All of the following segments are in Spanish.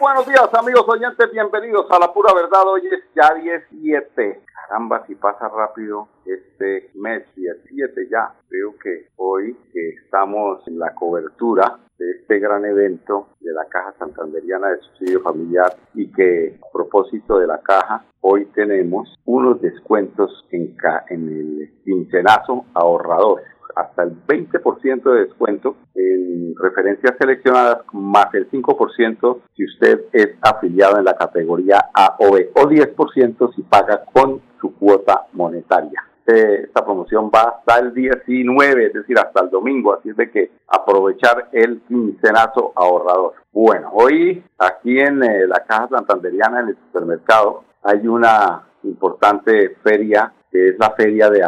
Buenos días amigos oyentes, bienvenidos a La Pura Verdad. Hoy es ya 17. Caramba, si pasa rápido este mes, 17 ya. Creo que hoy estamos en la cobertura de este gran evento de la Caja Santanderiana de Subsidio Familiar y que a propósito de la caja, hoy tenemos unos descuentos en, en el quincenazo ahorrador hasta el 20% de descuento en referencias seleccionadas, más el 5% si usted es afiliado en la categoría A o B, o 10% si paga con su cuota monetaria. Eh, esta promoción va hasta el 19, es decir, hasta el domingo, así es de que aprovechar el quincenazo ahorrador. Bueno, hoy aquí en eh, la Caja Santanderiana, en el supermercado, hay una importante feria que es la Feria de,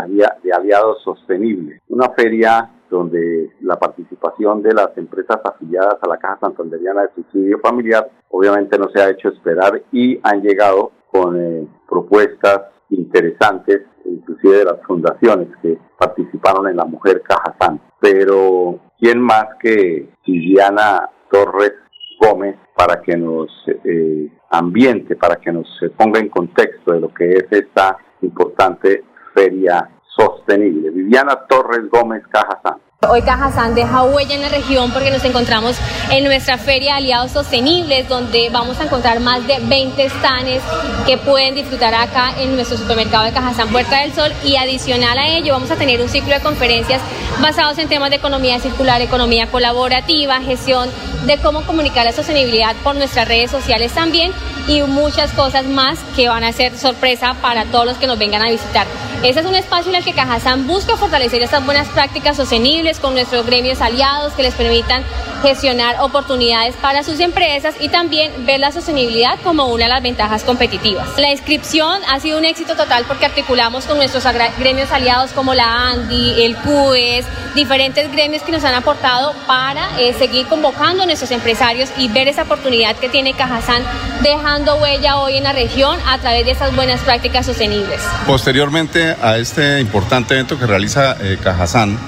de Aliados Sostenibles, una feria donde la participación de las empresas afiliadas a la Caja Santanderiana de Subsidio Familiar obviamente no se ha hecho esperar y han llegado con eh, propuestas interesantes, inclusive de las fundaciones que participaron en la Mujer Cajazán. Pero, ¿quién más que Liliana Torres Gómez para que nos eh, ambiente, para que nos ponga en contexto de lo que es esta importante feria sostenible. Viviana Torres Gómez Cajazán. Hoy Cajazán deja huella en la región porque nos encontramos en nuestra feria de aliados sostenibles donde vamos a encontrar más de 20 stands que pueden disfrutar acá en nuestro supermercado de Cajazán Puerta del Sol y adicional a ello vamos a tener un ciclo de conferencias basados en temas de economía circular, economía colaborativa, gestión de cómo comunicar la sostenibilidad por nuestras redes sociales también y muchas cosas más que van a ser sorpresa para todos los que nos vengan a visitar. Ese es un espacio en el que Cajazán busca fortalecer estas buenas prácticas sostenibles con nuestros gremios aliados que les permitan gestionar oportunidades para sus empresas y también ver la sostenibilidad como una de las ventajas competitivas. La inscripción ha sido un éxito total porque articulamos con nuestros gremios aliados como la ANDI, el CUES, diferentes gremios que nos han aportado para eh, seguir convocando a nuestros empresarios y ver esa oportunidad que tiene Cajazán dejando huella hoy en la región a través de esas buenas prácticas sostenibles. Posteriormente a este importante evento que realiza eh, Cajazán,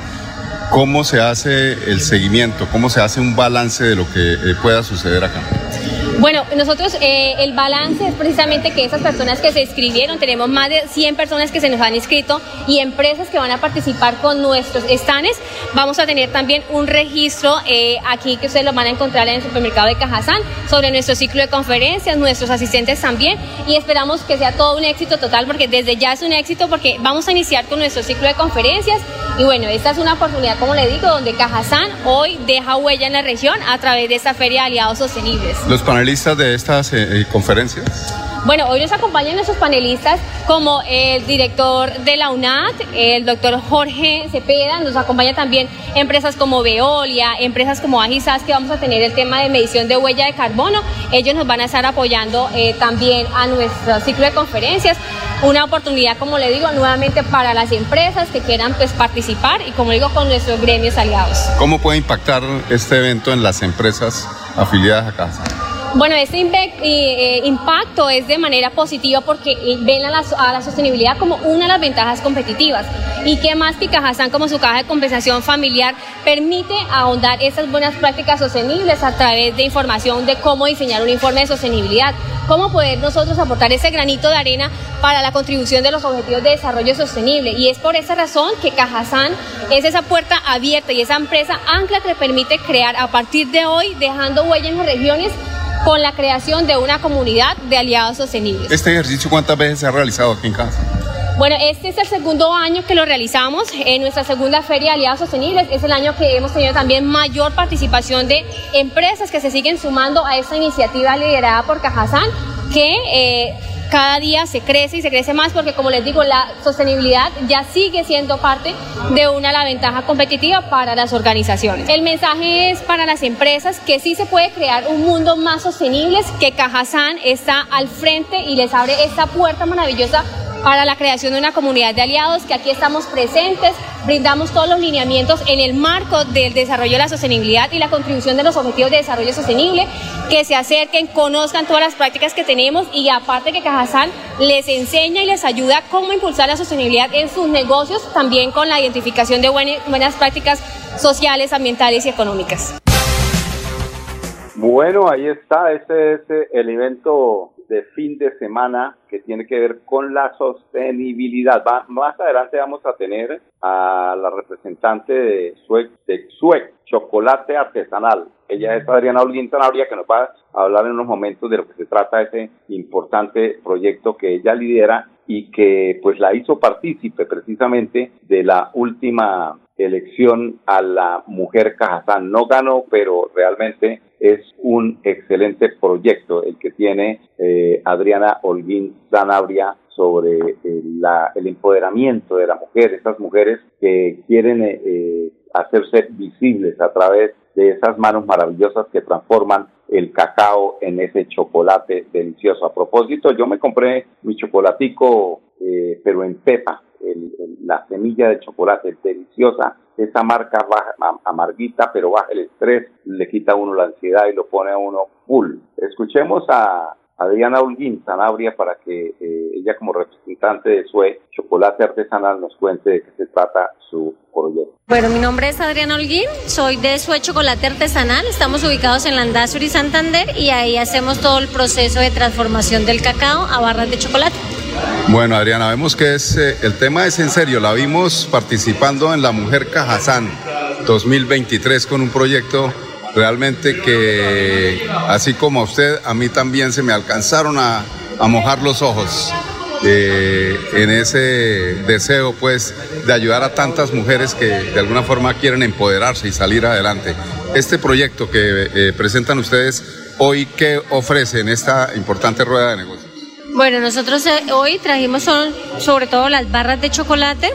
¿cómo se hace el seguimiento? ¿Cómo se hace un balance de lo que eh, pueda suceder acá? Bueno, nosotros eh, el balance es precisamente que esas personas que se inscribieron, tenemos más de 100 personas que se nos han inscrito y empresas que van a participar con nuestros stands. Vamos a tener también un registro eh, aquí que ustedes lo van a encontrar en el supermercado de Cajazán sobre nuestro ciclo de conferencias, nuestros asistentes también y esperamos que sea todo un éxito total porque desde ya es un éxito porque vamos a iniciar con nuestro ciclo de conferencias y bueno, esta es una oportunidad, como le digo, donde Cajazán hoy deja huella en la región a través de esta Feria de Aliados Sostenibles. Los panelistas de estas eh, eh, conferencias? Bueno, hoy nos acompañan nuestros panelistas como el director de la UNAT, el doctor Jorge Cepeda, nos acompaña también empresas como Veolia, empresas como Agisas, que vamos a tener el tema de medición de huella de carbono. Ellos nos van a estar apoyando eh, también a nuestro ciclo de conferencias. Una oportunidad, como le digo, nuevamente para las empresas que quieran pues, participar y como digo, con nuestros gremios aliados. ¿Cómo puede impactar este evento en las empresas afiliadas a casa? Bueno, este eh, impacto es de manera positiva porque ven a la, sostenibilidad como una de las ventajas competitivas. Y qué más que Cajazán como su caja de compensación familiar permite ahondar esas buenas prácticas sostenibles a través de información de cómo diseñar un informe de sostenibilidad, cómo poder nosotros aportar ese granito de arena para la contribución de los objetivos de desarrollo sostenible. Y es por esa razón que Cajazán es esa puerta abierta y esa empresa ancla que permite crear a partir de hoy, dejando huella en las regiones, con la creación de una comunidad de aliados sostenibles. ¿Este ejercicio cuántas veces se ha realizado aquí en casa? Bueno, este es el segundo año que lo realizamos en nuestra segunda Feria de Aliados Sostenibles. Es el año que hemos tenido también mayor participación de empresas que se siguen sumando a esta iniciativa liderada por Cajazán, que eh, cada día se crece y se crece más porque como les digo, la sostenibilidad ya sigue siendo parte de una la ventaja competitiva para las organizaciones. El mensaje es para las empresas que sí se puede crear un mundo más sostenible, que Cajazán está al frente y les abre esta puerta maravillosa para la creación de una comunidad de aliados, que aquí estamos presentes, brindamos todos los lineamientos en el marco del desarrollo de la sostenibilidad y la contribución de los objetivos de desarrollo sostenible, que se acerquen, conozcan todas las prácticas que tenemos y aparte que Cajazán les enseña y les ayuda cómo impulsar la sostenibilidad en sus negocios, también con la identificación de buenas prácticas sociales, ambientales y económicas. Bueno, ahí está, ese es el evento de fin de semana que tiene que ver con la sostenibilidad. más adelante vamos a tener a la representante de Suec, de Chocolate Artesanal. Ella es Adriana Olguín Zanabria, que nos va a hablar en unos momentos de lo que se trata ese importante proyecto que ella lidera y que pues la hizo partícipe precisamente de la última elección a la mujer Cajazán. No ganó, pero realmente es un excelente proyecto el que tiene eh, Adriana Holguín Zanabria sobre eh, la, el empoderamiento de la mujer, esas mujeres que quieren eh, hacerse visibles a través de esas manos maravillosas que transforman el cacao en ese chocolate delicioso. A propósito, yo me compré mi chocolatico, pero en pepa, la semilla de chocolate deliciosa, esa marca baja, amarguita, pero baja el estrés, le quita a uno la ansiedad y lo pone a uno full. Escuchemos a Adriana Holguín Sanabria para que eh, ella como representante de SUE Chocolate Artesanal nos cuente de qué se trata su proyecto. Bueno, mi nombre es Adriana Holguín, soy de SUE Chocolate Artesanal, estamos ubicados en Landazuri, Santander y ahí hacemos todo el proceso de transformación del cacao a barras de chocolate. Bueno, Adriana, vemos que es, eh, el tema es en serio. La vimos participando en La Mujer Cajazán 2023 con un proyecto realmente que, así como a usted, a mí también se me alcanzaron a, mojar los ojos. Eh, en ese deseo pues de ayudar a tantas mujeres que de alguna forma quieren empoderarse y salir adelante. Este proyecto que eh, presentan ustedes hoy, ¿qué ofrece en esta importante rueda de negocios? Bueno, nosotros eh, hoy trajimos son, sobre todo las barras de chocolate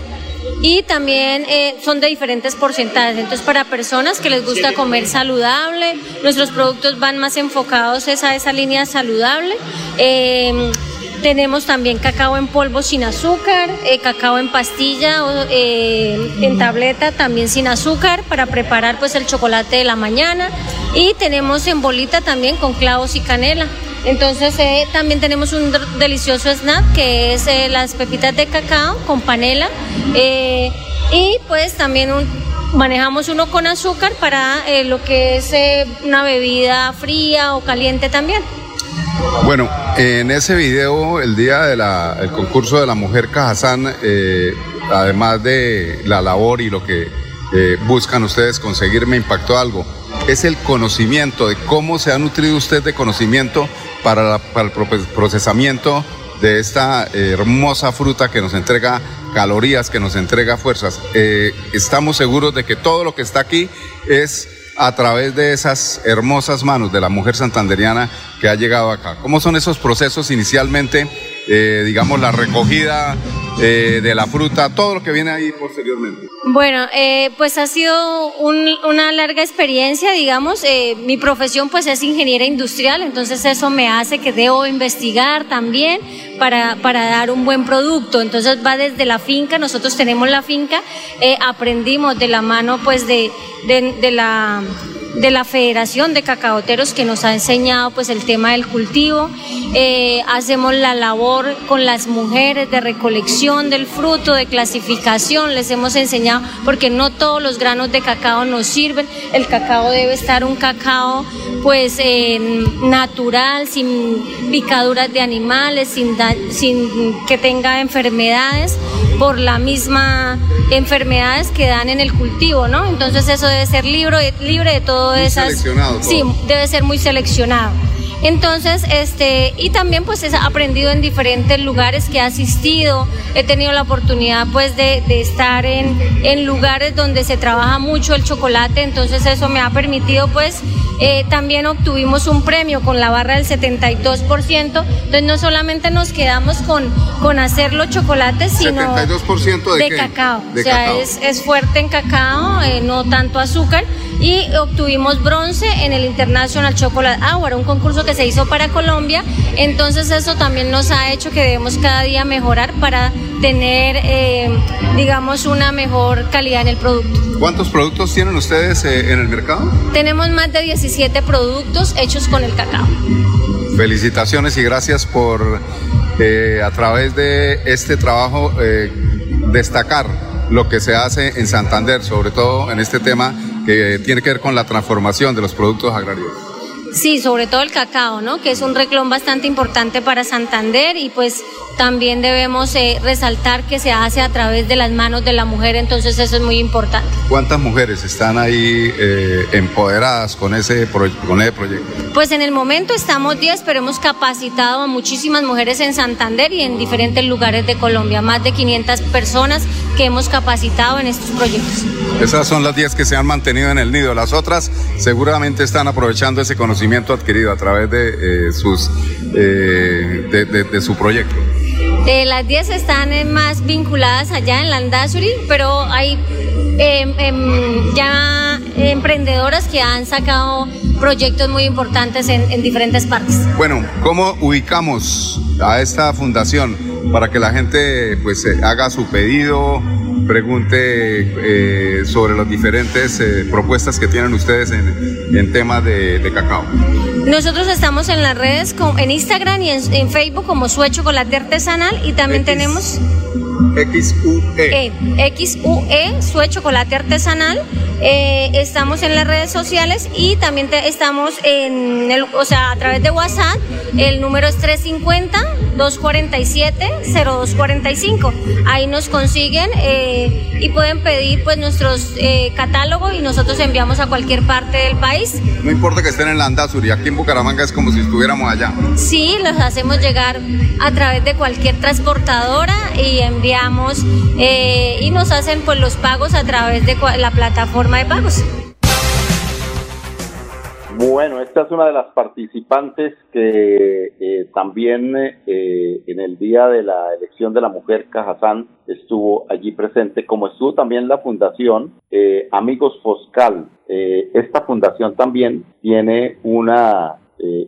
y también eh, son de diferentes porcentajes. Entonces, para personas que les gusta comer saludable, nuestros productos van más enfocados a esa línea saludable. Em, tenemos también cacao en polvo sin azúcar, eh, cacao en pastilla o en tableta también sin azúcar para preparar pues el chocolate de la mañana y tenemos en bolita también con clavos y canela. Entonces eh, también tenemos un delicioso snack que es eh, las pepitas de cacao con panela eh, y pues también manejamos uno con azúcar para lo que es una bebida fría o caliente también. Bueno, en ese video, el día del concurso de la mujer Cajazán, además de la labor y lo que buscan ustedes conseguir, me impactó algo. Es el conocimiento de cómo se ha nutrido usted de conocimiento para, el procesamiento de esta hermosa fruta que nos entrega calorías, que nos entrega fuerzas. Eh, estamos seguros de que todo lo que está aquí es a través de esas hermosas manos de la mujer santanderiana que ha llegado acá. ¿Cómo son esos procesos inicialmente? Eh, digamos, la recogida de la fruta, todo lo que viene ahí posteriormente. Bueno, eh, pues ha sido una larga experiencia, digamos. Eh, mi profesión pues es ingeniera industrial, entonces eso me hace que debo investigar también para, para dar un buen producto. Entonces va desde la finca, nosotros tenemos la finca, eh, aprendimos de la mano pues de, de la de la Federación de Cacaoteros que nos ha enseñado pues el tema del cultivo. Eh, hacemos la labor con las mujeres de recolección del fruto, de clasificación, les hemos enseñado porque no todos los granos de cacao nos sirven. El cacao debe estar un cacao pues natural, sin picaduras de animales, sin, sin que tenga enfermedades por la misma enfermedades que dan en el cultivo, ¿no? Entonces eso debe ser libre, libre de todo esas. Sí, debe ser muy seleccionado. Entonces, este, y también pues he aprendido en diferentes lugares que he asistido, he tenido la oportunidad pues de, de, estar en, en lugares donde se trabaja mucho el chocolate, entonces eso me ha permitido pues eh, también obtuvimos un premio con la barra del 72%. Entonces no solamente nos quedamos con, con hacer los chocolates, sino 72% de, cacao. o sea, Es, es, fuerte en cacao, eh, no tanto azúcar. y obtuvimos bronce en el International Chocolate Hour, un concurso que se hizo para Colombia. Entonces eso también nos ha hecho que debemos cada día mejorar para tener, eh, digamos, una mejor calidad en el producto. ¿Cuántos productos tienen ustedes eh, en el mercado? Tenemos más de 17 productos hechos con el cacao. Felicitaciones y gracias por eh, a través de este trabajo destacar lo que se hace en Santander, sobre todo en este tema que tiene que ver con la transformación de los productos agrarios. Sí, sobre todo el cacao, ¿no? Que es un reclón bastante importante para Santander y pues también debemos eh, resaltar que se hace a través de las manos de la mujer, entonces eso es muy importante. ¿Cuántas mujeres están ahí eh, empoderadas con ese, con ese proyecto? Pues en el momento estamos 10, pero hemos capacitado a muchísimas mujeres en Santander y en diferentes lugares de Colombia, más de 500 personas que hemos capacitado en estos proyectos. Esas son las 10 que se han mantenido en el nido, las otras seguramente están aprovechando ese conocimiento adquirido a través de, eh, sus, de su proyecto. Eh, las 10 están eh, más vinculadas allá en Landazuri, pero hay em, em, ya emprendedoras que han sacado proyectos muy importantes en, diferentes partes. Bueno, ¿cómo ubicamos a esta fundación para que la gente pues eh, haga su pedido, pregunte sobre las diferentes propuestas que tienen ustedes en, en tema de, de cacao? Nosotros estamos en las redes, en Instagram y en, Facebook como Sue Chocolate Artesanal y también tenemos... XUE. XUE, Sue Chocolate Artesanal. Eh, estamos en las redes sociales y también estamos en el, o sea, a través de WhatsApp. El número es 350-247-0245. Ahí nos consiguen eh, y pueden pedir pues nuestros eh, catálogos y nosotros enviamos a cualquier parte del país. No importa que estén en la Andazuri, aquí en Bucaramanga es como si estuviéramos allá. Sí, los hacemos llegar a través de cualquier transportadora y enviamos y nos hacen pues los pagos a través de la plataforma de pagos. Bueno, esta es una de las participantes que eh, también eh, en el día de la elección de la mujer Cajazán estuvo allí presente, como estuvo también la fundación eh, Amigos Foscal. esta fundación también tiene una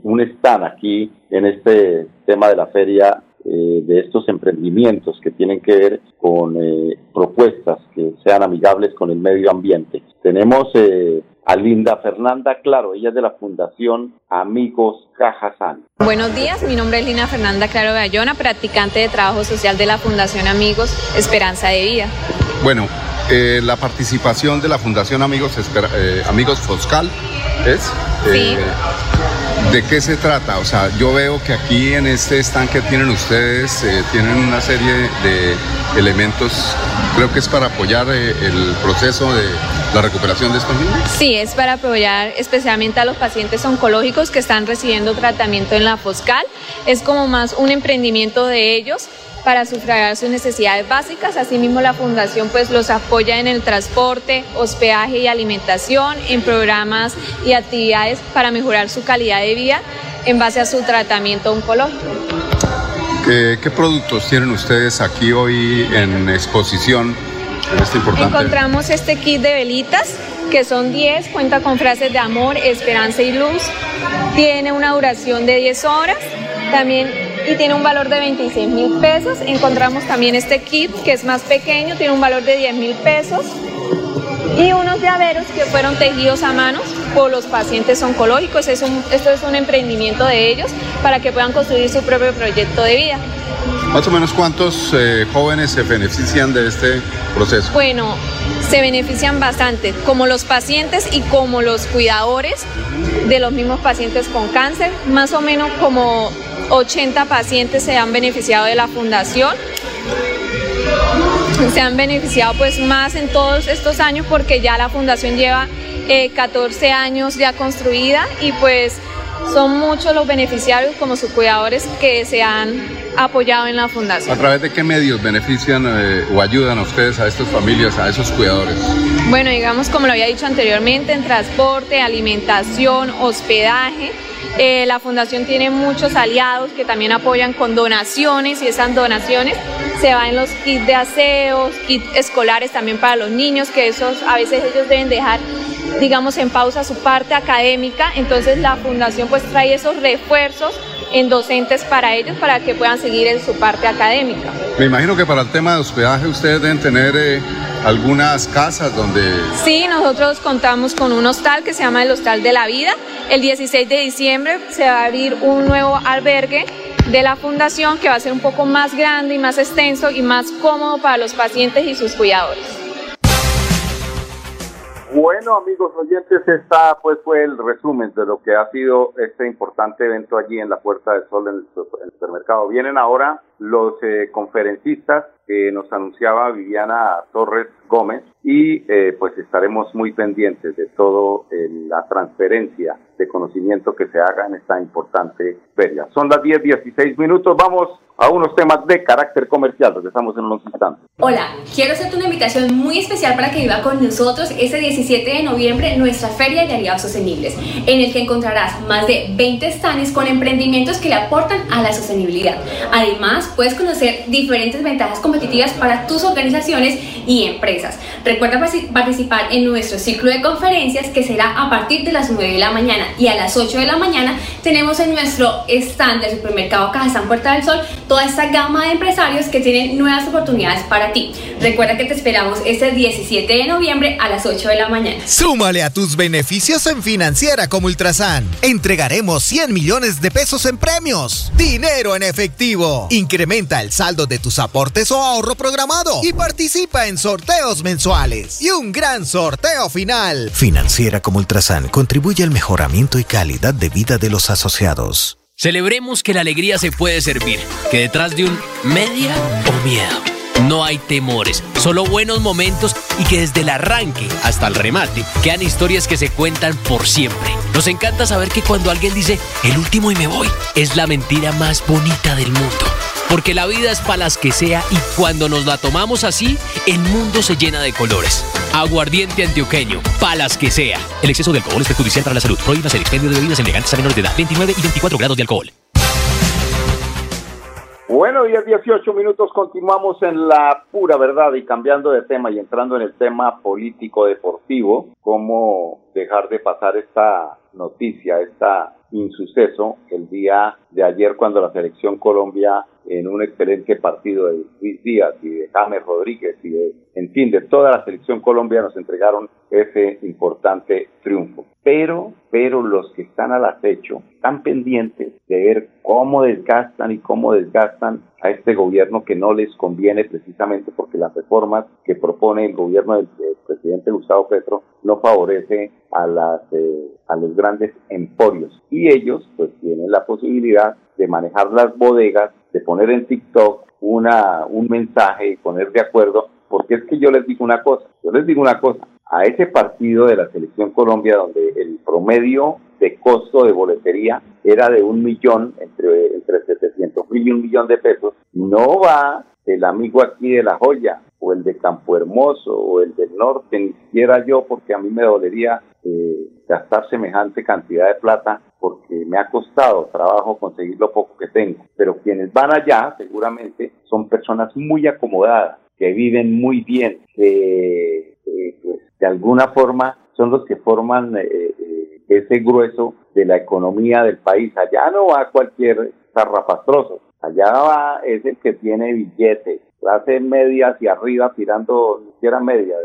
un stand aquí en este tema de la feria eh, de estos emprendimientos que tienen que ver con eh, propuestas que sean amigables con el medio ambiente. Tenemos eh, a Linda Fernanda Claro, ella es de la Fundación Amigos Cajazán. Buenos días, mi nombre es Linda Fernanda Claro Bayona, practicante de trabajo social de la Fundación Amigos Esperanza de Vida. Bueno, la participación de la Fundación Amigos, Amigos Foscal es... Sí. ¿De qué se trata? O sea, yo veo que aquí en este estanque tienen ustedes, eh, tienen una serie de elementos, creo que es para apoyar eh, el proceso de la recuperación de estos niños. Sí, es para apoyar especialmente a los pacientes oncológicos que están recibiendo tratamiento en la Foscal. Es como más un emprendimiento de ellos para sufragar sus necesidades básicas. Asimismo, la Fundación pues los apoya en el transporte, hospedaje y alimentación, en programas y actividades para mejorar su calidad de vida en base a su tratamiento oncológico. ¿Qué, productos tienen ustedes aquí hoy en exposición? En este importante... Encontramos este kit de velitas que son 10, cuenta con frases de amor, esperanza y luz, tiene una duración de 10 horas, también y tiene un valor de 26 mil pesos. Encontramos también este kit que es más pequeño, tiene un valor de 10 mil pesos. Y unos llaveros que fueron tejidos a manos por los pacientes oncológicos. Es esto es un emprendimiento de ellos para que puedan construir su propio proyecto de vida. Más o menos cuántos eh, jóvenes se benefician de este proceso. Bueno, se benefician bastante, como los pacientes y como los cuidadores de los mismos pacientes con cáncer, más o menos como 80 pacientes se han beneficiado de la fundación. Se han beneficiado pues más en todos estos años porque ya la fundación lleva 14 eh, años ya construida y pues son muchos los beneficiarios como sus cuidadores que se han apoyado en la fundación. ¿A través de qué medios benefician eh, o ayudan a ustedes, a estas familias, a esos cuidadores? Bueno, digamos como lo había dicho anteriormente, en transporte, alimentación, hospedaje eh, la fundación tiene muchos aliados que también apoyan con donaciones y esas donaciones se van en los kits de aseos, kits escolares también para los niños, que esos a veces ellos deben dejar digamos, en pausa su parte académica, entonces la fundación pues trae esos refuerzos en docentes para ellos para que puedan seguir en su parte académica. Me imagino que para el tema de hospedaje ustedes deben tener eh, algunas casas donde... Sí, nosotros contamos con un hostal que se llama el Hostal de la Vida. El 16 de diciembre se va a abrir un nuevo albergue de la fundación que va a ser un poco más grande y más extenso y más cómodo para los pacientes y sus cuidadores. Bueno, amigos oyentes, esta pues fue el resumen de lo que ha sido este importante evento allí en la Puerta del Sol en el, supermercado. Vienen ahora los eh, conferencistas que nos anunciaba Viviana Torres Gómez y eh, pues estaremos muy pendientes de todo eh, la transferencia de conocimiento que se haga en esta importante feria. Son las 10, 16 minutos, vamos a unos temas de carácter comercial. Regresamos en unos instantes. Hola, quiero hacerte una invitación muy especial para que viva con nosotros este 17 de noviembre nuestra Feria de Aliados Sostenibles, en el que encontrarás más de 20 stands con emprendimientos que le aportan a la sostenibilidad. Además, puedes conocer diferentes ventajas competitivas para tus organizaciones y empresas. Recuerda participar en nuestro ciclo de conferencias que será a partir de las 9 de la mañana y a las 8 de la mañana tenemos en nuestro stand del supermercado Cajazán Puerta del Sol toda esta gama de empresarios que tienen nuevas oportunidades para ti. Recuerda que te esperamos este 17 de noviembre a las 8 de la mañana. Súmale a tus beneficios en Financiera como Ultrasan. Entregaremos 100 millones de pesos en premios. Dinero en efectivo. Incrementa el saldo de tus aportes o ahorro programado y participa en sorteos mensuales. Y un gran sorteo final. Financiera como Ultrasan contribuye al mejoramiento y calidad de vida de los asociados. Celebremos que la alegría se puede servir, que detrás de un media o miedo no hay temores, solo buenos momentos y que desde el arranque hasta el remate quedan historias que se cuentan por siempre. Nos encanta saber que cuando alguien dice el último y me voy, es la mentira más bonita del mundo. Porque la vida es para las que sea y cuando nos la tomamos así, el mundo se llena de colores. Aguardiente antioqueño, palas que sea. El exceso de alcohol es perjudicial para la salud. Prohíba el expendio de bebidas elegantes a menores de edad. 29 y 24 grados de alcohol. Bueno, 10, 18 minutos, continuamos en la pura verdad y cambiando de tema y entrando en el tema político deportivo, cómo dejar de pasar esta noticia, esta insuceso el día de ayer cuando la selección Colombia en un excelente partido de Luis Díaz y de James Rodríguez y de, en fin, de toda la selección Colombia nos entregaron ese importante triunfo. Pero, pero los que están al acecho están pendientes de ver cómo desgastan y cómo desgastan a este gobierno que no les conviene precisamente porque las reformas que propone el gobierno del, presidente Gustavo Petro no favorece a las eh, a los grandes emporios. Y ellos pues tienen la posibilidad de manejar las bodegas de poner en TikTok una, un mensaje y poner de acuerdo, porque es que yo les digo una cosa, yo les digo una cosa, a ese partido de la Selección Colombia donde el promedio de costo de boletería era de un millón, entre, entre 700 mil y un millón de pesos, no va el amigo aquí de La Joya, o el de Campo Hermoso, o el del norte, ni siquiera yo, porque a mí me dolería eh, gastar semejante cantidad de plata porque me ha costado trabajo conseguir lo poco que tengo. Pero quienes van allá seguramente son personas muy acomodadas, que viven muy bien, que pues, de alguna forma son los que forman eh, eh, ese grueso de la economía del país. Allá no va cualquier zarrapastroso, allá va es el que tiene billetes, clase media hacia arriba, tirando, ni siquiera media,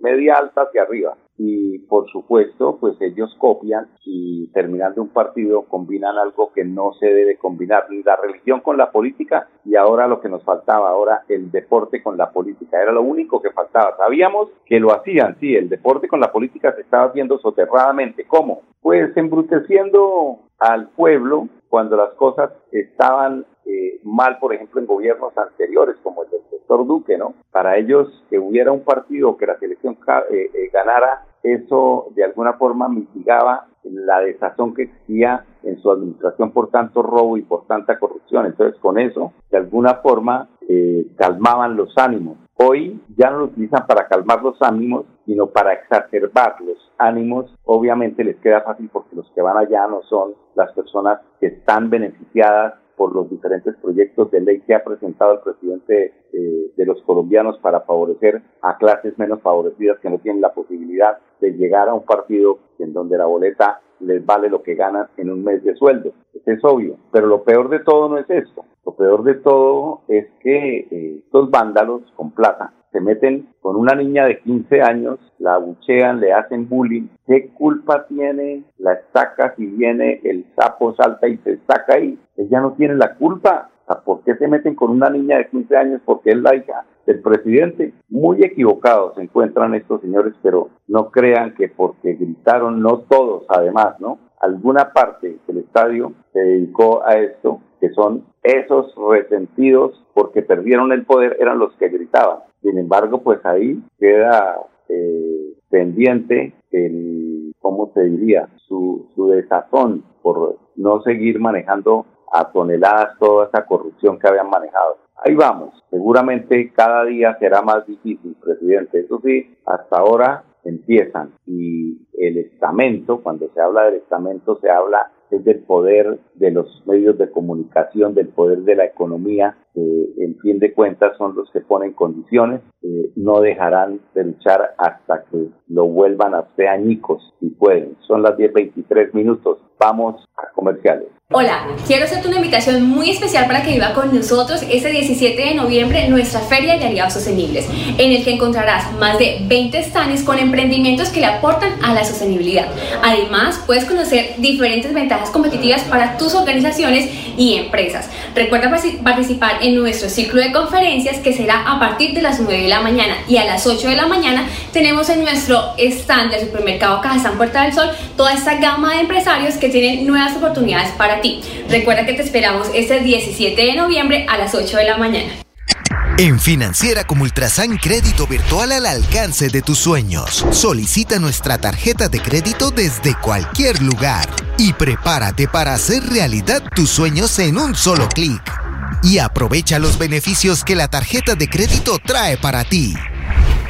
media alta hacia arriba. Y por supuesto pues ellos copian y terminando un partido combinan algo que no se debe combinar la religión con la política y ahora lo que nos faltaba ahora el deporte con la política. Era lo único que faltaba. Sabíamos que lo hacían sí el deporte con la política se estaba haciendo soterradamente. Cómo pues embruteciendo al pueblo cuando las cosas estaban eh, mal, por ejemplo, en gobiernos anteriores, como el del doctor Duque, ¿no? Para ellos, que hubiera un partido que la selección eh, eh, ganara, eso de alguna forma mitigaba la desazón que existía en su administración por tanto robo y por tanta corrupción. Entonces, con eso, de alguna forma, calmaban los ánimos. Hoy ya no lo utilizan para calmar los ánimos, sino para exacerbar los ánimos. Obviamente les queda fácil porque los que van allá no son las personas que están beneficiadas por los diferentes proyectos de ley que ha presentado el presidente eh, de los colombianos para favorecer a clases menos favorecidas que no tienen la posibilidad de llegar a un partido en donde la boleta les vale lo que ganan en un mes de sueldo. Es obvio. Pero lo peor de todo no es esto. Lo peor de todo es que eh, estos vándalos con plata se meten con una niña de 15 años, la abuchean, le hacen bullying. ¿Qué culpa tiene la estaca si viene el sapo, salta y se estaca ahí? Ella no tiene la culpa. ¿Por qué se meten con una niña de 15 años? Porque es la hija del presidente. Muy equivocados se encuentran estos señores, pero no crean que porque gritaron, no todos además, ¿no? Alguna parte del estadio se dedicó a esto, que son esos resentidos porque perdieron el poder, eran los que gritaban. Sin embargo, pues ahí queda eh, pendiente el, ¿cómo se diría? Su, su desazón por no seguir manejando a toneladas toda esa corrupción que habían manejado. Ahí vamos, seguramente cada día será más difícil, presidente. Eso sí, hasta ahora empiezan y el estamento, cuando se habla del estamento, se habla es del poder de los medios de comunicación, del poder de la economía, que en fin de cuentas son los que ponen condiciones, eh, no dejarán de luchar hasta que lo vuelvan a usted añicos, si pueden. Son las 10.23 minutos, vamos a comerciales. Hola, quiero hacerte una invitación muy especial para que viva con nosotros este 17 de noviembre nuestra Feria de Aliados Sostenibles, en el que encontrarás más de 20 stands con emprendimientos que le aportan a la sostenibilidad. Además, puedes conocer diferentes ventajas competitivas para tus organizaciones y empresas. Recuerda participar en nuestro ciclo de conferencias que será a partir de las 9 de la mañana y a las 8 de la mañana tenemos en nuestro stand del supermercado Cajazán Puerta del Sol toda esta gama de empresarios que tienen nuevas oportunidades para ti. Recuerda que te esperamos este 17 de noviembre a las 8 de la mañana. En Financiera como Ultrasan Crédito Virtual al alcance de tus sueños. Solicita nuestra tarjeta de crédito desde cualquier lugar y prepárate para hacer realidad tus sueños en un solo clic. Y aprovecha los beneficios que la tarjeta de crédito trae para ti.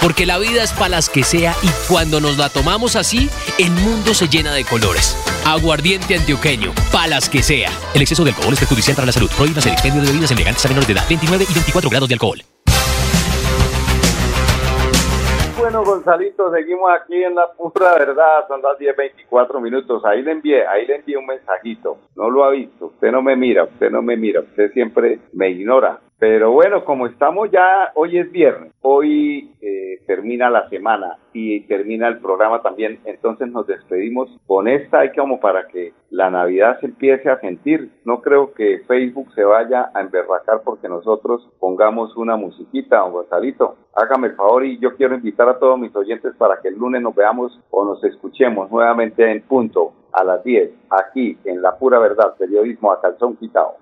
Porque la vida es para las que sea y cuando nos la tomamos así, el mundo se llena de colores. Aguardiente antioqueño, palas que sea. El exceso de alcohol es perjudicial para la salud. Prohíbas el expendio de bebidas elegantes a menores de edad. 29 y 24 grados de alcohol. bueno, Gonzalito, seguimos aquí en la pura verdad, son las 10.24 minutos. Ahí le envié, ahí le envié un mensajito. No lo ha visto, usted no me mira, usted no me mira, usted siempre me ignora. Pero bueno, como estamos ya, hoy es viernes, hoy eh, termina la semana y termina el programa también, entonces nos despedimos con esta y como para que la Navidad se empiece a sentir. No creo que Facebook se vaya a emberracar porque nosotros pongamos una musiquita, don Gonzalito. Hágame el favor y yo quiero invitar a todos mis oyentes para que el lunes nos veamos o nos escuchemos nuevamente en punto a las 10, aquí en La Pura Verdad, periodismo a calzón quitado.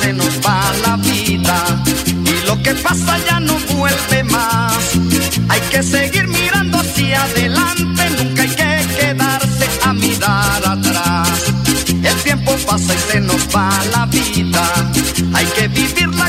Se nos va la vida y lo que pasa ya no vuelve más. Hay que seguir mirando hacia adelante, nunca hay que quedarse a mirar atrás. El tiempo pasa y se nos va la vida, hay que vivirla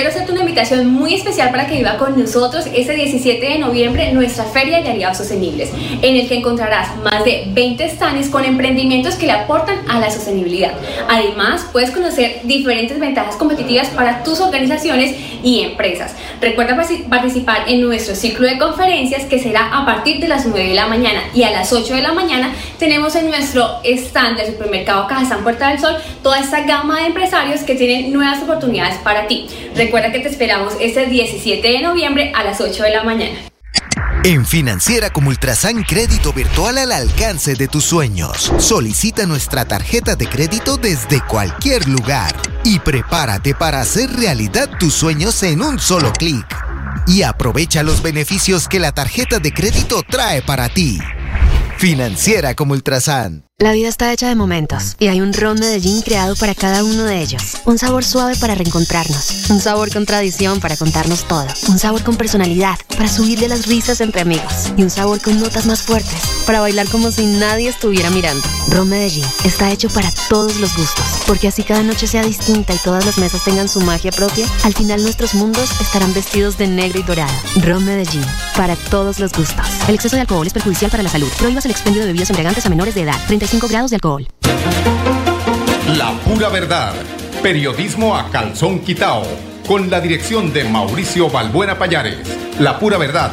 quiero hacerte una invitación muy especial para que viva con nosotros ese 17 de noviembre nuestra Feria de Aliados Sostenibles, en el que encontrarás más de 20 stands con emprendimientos que le aportan a la sostenibilidad. Además, puedes conocer diferentes ventajas competitivas para tus organizaciones y empresas. Recuerda participar en nuestro ciclo de conferencias que será a partir de las 9 de la mañana y a las 8 de la mañana tenemos en nuestro stand del supermercado Cajazán Puerta del Sol toda esta gama de empresarios que tienen nuevas oportunidades para ti. Recuerda que te esperamos este 17 de noviembre a las 8 de la mañana. En Financiera como Ultrasan Crédito Virtual al alcance de tus sueños. Solicita nuestra tarjeta de crédito desde cualquier lugar y prepárate para hacer realidad tus sueños en un solo clic. Y aprovecha los beneficios que la tarjeta de crédito trae para ti. Financiera como Ultrasan. La vida está hecha de momentos y hay un ron Medellín creado para cada uno de ellos. Un sabor suave para reencontrarnos, un sabor con tradición para contarnos todo, un sabor con personalidad para subirle las risas entre amigos y un sabor con notas más fuertes para bailar como si nadie estuviera mirando. Ron Medellín está hecho para todos los gustos, porque así cada noche sea distinta y todas las mesas tengan su magia propia, al final nuestros mundos estarán vestidos de negro y dorado. Ron Medellín, para todos los gustos. El exceso de alcohol es perjudicial para la salud. Prohíbas el expendio de bebidas embriagantes a menores de edad. 35 grados de alcohol. La pura verdad. Periodismo a calzón quitao. Con la dirección de Mauricio Balbuena Payares. La pura verdad.